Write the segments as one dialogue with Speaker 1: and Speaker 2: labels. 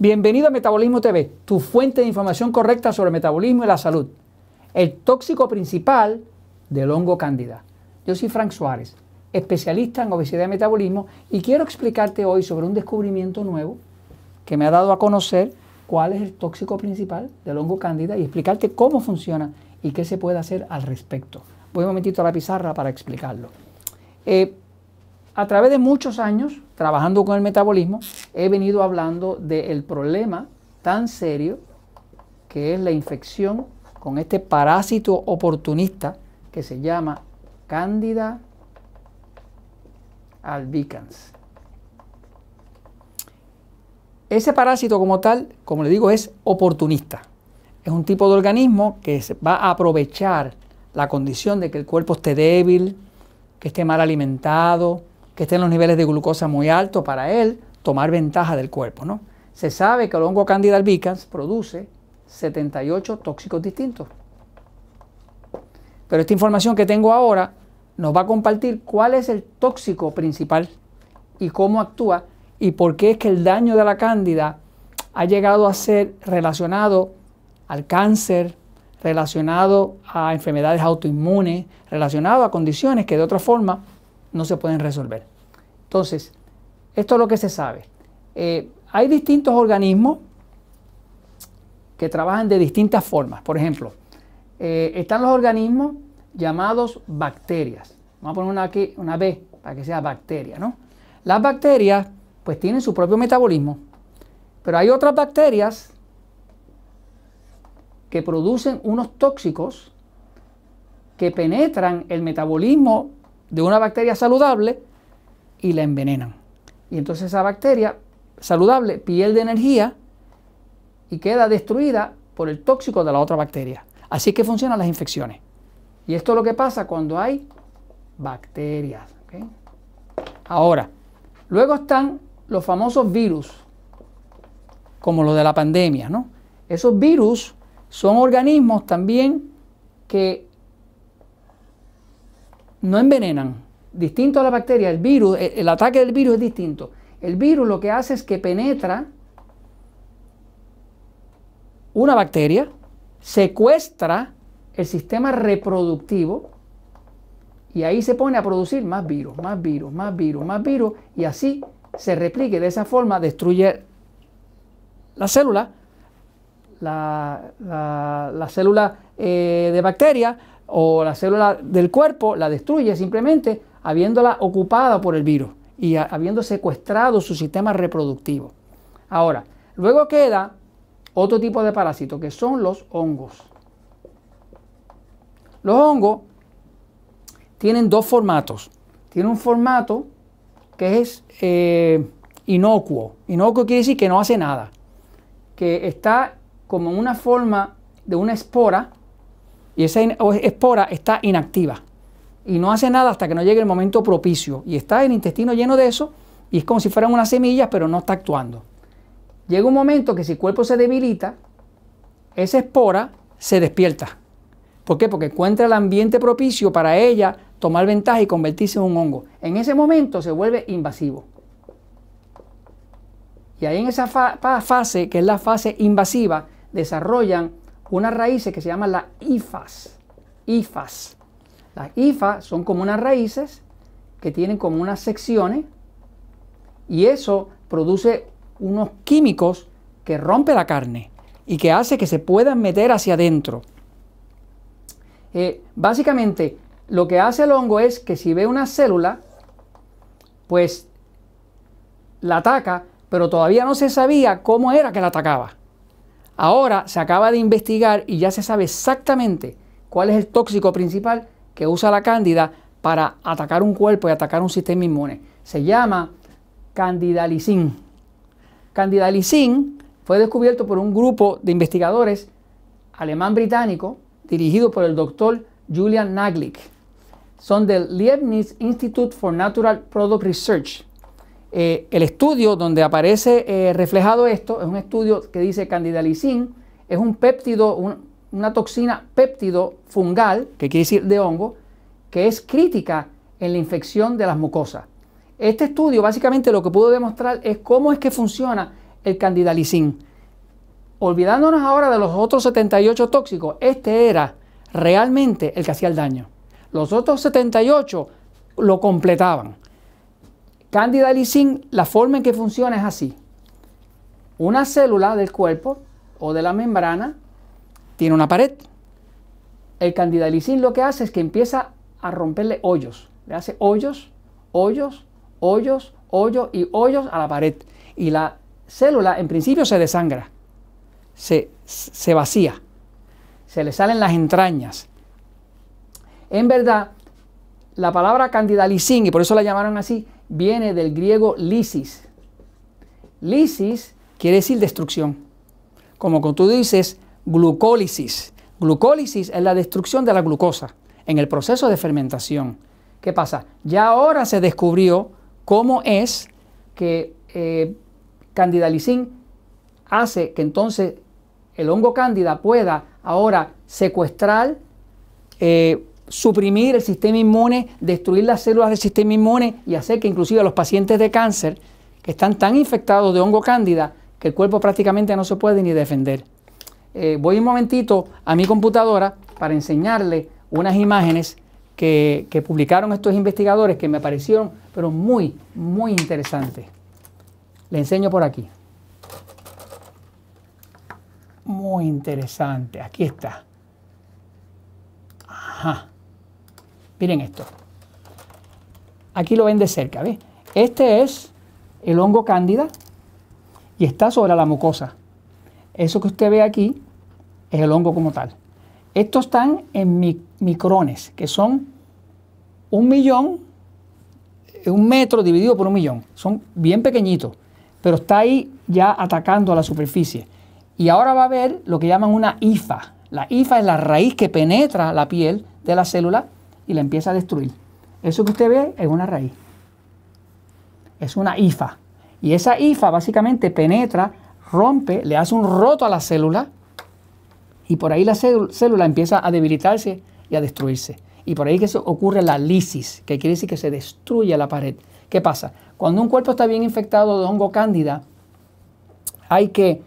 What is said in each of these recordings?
Speaker 1: Bienvenido a Metabolismo TV, tu fuente de información correcta sobre el metabolismo y la salud. El tóxico principal del hongo cándida. Yo soy Frank Suárez, especialista en obesidad y metabolismo, y quiero explicarte hoy sobre un descubrimiento nuevo que me ha dado a conocer cuál es el tóxico principal del hongo cándida y explicarte cómo funciona y qué se puede hacer al respecto. Voy un momentito a la pizarra para explicarlo. Eh, a través de muchos años trabajando con el metabolismo, he venido hablando del problema tan serio que es la infección con este parásito oportunista que se llama Candida albicans. Ese parásito como tal, como le digo, es oportunista. Es un tipo de organismo que va a aprovechar la condición de que el cuerpo esté débil, que esté mal alimentado, que estén los niveles de glucosa muy altos para él tomar ventaja del cuerpo. ¿no? Se sabe que el hongo Candida albicans produce 78 tóxicos distintos. Pero esta información que tengo ahora nos va a compartir cuál es el tóxico principal y cómo actúa y por qué es que el daño de la cándida ha llegado a ser relacionado al cáncer, relacionado a enfermedades autoinmunes, relacionado a condiciones que de otra forma no se pueden resolver. Entonces, esto es lo que se sabe. Eh, hay distintos organismos que trabajan de distintas formas. Por ejemplo, eh, están los organismos llamados bacterias. Vamos a poner una aquí, una B, para que sea bacteria, ¿no? Las bacterias, pues tienen su propio metabolismo, pero hay otras bacterias que producen unos tóxicos que penetran el metabolismo de una bacteria saludable y la envenenan. Y entonces esa bacteria saludable pierde energía y queda destruida por el tóxico de la otra bacteria. Así que funcionan las infecciones. Y esto es lo que pasa cuando hay bacterias. Ahora, luego están los famosos virus, como los de la pandemia. ¿no? Esos virus son organismos también que no envenenan. Distinto a la bacteria, el virus, el ataque del virus es distinto. El virus lo que hace es que penetra una bacteria, secuestra el sistema reproductivo y ahí se pone a producir más virus, más virus, más virus, más virus y así se replique. De esa forma destruye la célula, la, célula eh, de bacteria o la célula del cuerpo la destruye simplemente habiéndola ocupada por el virus y habiendo secuestrado su sistema reproductivo. Ahora, luego queda otro tipo de parásito que son los hongos. Los hongos tienen dos formatos. Tiene un formato que es eh, inocuo. Inocuo quiere decir que no hace nada. Que está como una forma de una espora y esa espora está inactiva y no hace nada hasta que no llegue el momento propicio y está el intestino lleno de eso y es como si fueran unas semillas pero no está actuando. Llega un momento que si el cuerpo se debilita, esa espora se despierta. ¿Por qué? Porque encuentra el ambiente propicio para ella tomar ventaja y convertirse en un hongo. En ese momento se vuelve invasivo. Y ahí en esa fase, que es la fase invasiva, desarrollan unas raíces que se llaman las IFAS. IFAS. Las IFAS son como unas raíces que tienen como unas secciones y eso produce unos químicos que rompe la carne y que hace que se puedan meter hacia adentro. Eh, básicamente, lo que hace el hongo es que si ve una célula, pues la ataca, pero todavía no se sabía cómo era que la atacaba. Ahora se acaba de investigar y ya se sabe exactamente cuál es el tóxico principal que usa la cándida para atacar un cuerpo y atacar un sistema inmune. Se llama candidalicin. Candidalicin fue descubierto por un grupo de investigadores alemán-británico dirigido por el doctor Julian Naglik. Son del Leibniz Institute for Natural Product Research eh, el estudio donde aparece eh, reflejado esto es un estudio que dice candidalicin, es un péptido, una toxina péptido fungal, que quiere decir de hongo, que es crítica en la infección de las mucosas. Este estudio básicamente lo que pudo demostrar es cómo es que funciona el candidalicin. Olvidándonos ahora de los otros 78 tóxicos, este era realmente el que hacía el daño. Los otros 78 lo completaban. Candidalicin, la forma en que funciona es así. Una célula del cuerpo o de la membrana tiene una pared. El candidalicin lo que hace es que empieza a romperle hoyos. Le hace hoyos, hoyos, hoyos, hoyos y hoyos a la pared. Y la célula en principio se desangra, se, se vacía, se le salen las entrañas. En verdad, la palabra candidalicin, y por eso la llamaron así, viene del griego lisis. Lisis quiere decir destrucción. Como tú dices glucólisis. Glucólisis es la destrucción de la glucosa en el proceso de fermentación. ¿Qué pasa? Ya ahora se descubrió cómo es que eh, hace que entonces el hongo cándida pueda ahora secuestrar, eh, suprimir el sistema inmune, destruir las células del sistema inmune y hacer que inclusive los pacientes de cáncer que están tan infectados de hongo cándida que el cuerpo prácticamente no se puede ni defender. Eh, voy un momentito a mi computadora para enseñarle unas imágenes que, que, publicaron estos investigadores que me parecieron pero muy, muy interesantes. Le enseño por aquí. Muy interesante. Aquí está. Ajá. Miren esto. Aquí lo ven de cerca, ¿ves? Este es el hongo cándida y está sobre la mucosa. Eso que usted ve aquí es el hongo como tal. Estos están en micrones, que son un millón, un metro dividido por un millón. Son bien pequeñitos, pero está ahí ya atacando a la superficie. Y ahora va a ver lo que llaman una IFA. La IFA es la raíz que penetra la piel de la célula y la empieza a destruir. Eso que usted ve es una raíz. Es una IFA. Y esa IFA básicamente penetra, rompe, le hace un roto a la célula y por ahí la célula empieza a debilitarse y a destruirse. Y por ahí que ocurre la lisis, que quiere decir que se destruye la pared. ¿Qué pasa? Cuando un cuerpo está bien infectado de hongo cándida, hay que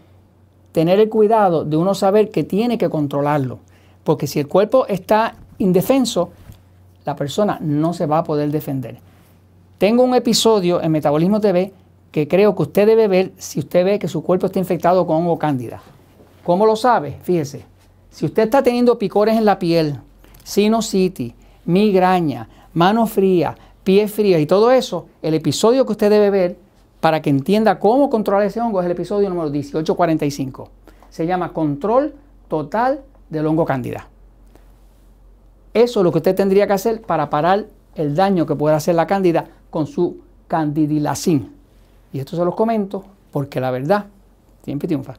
Speaker 1: tener el cuidado de uno saber que tiene que controlarlo. Porque si el cuerpo está indefenso, la persona no se va a poder defender. Tengo un episodio en Metabolismo TV que creo que usted debe ver si usted ve que su cuerpo está infectado con hongo cándida. ¿Cómo lo sabe? Fíjese, si usted está teniendo picores en la piel, sinusitis, migraña, mano fría, pie fría y todo eso, el episodio que usted debe ver para que entienda cómo controlar ese hongo es el episodio número 1845. Se llama Control Total del Hongo Cándida. Eso es lo que usted tendría que hacer para parar el daño que puede hacer la cándida con su candidilacin. Y esto se los comento porque la verdad siempre triunfa.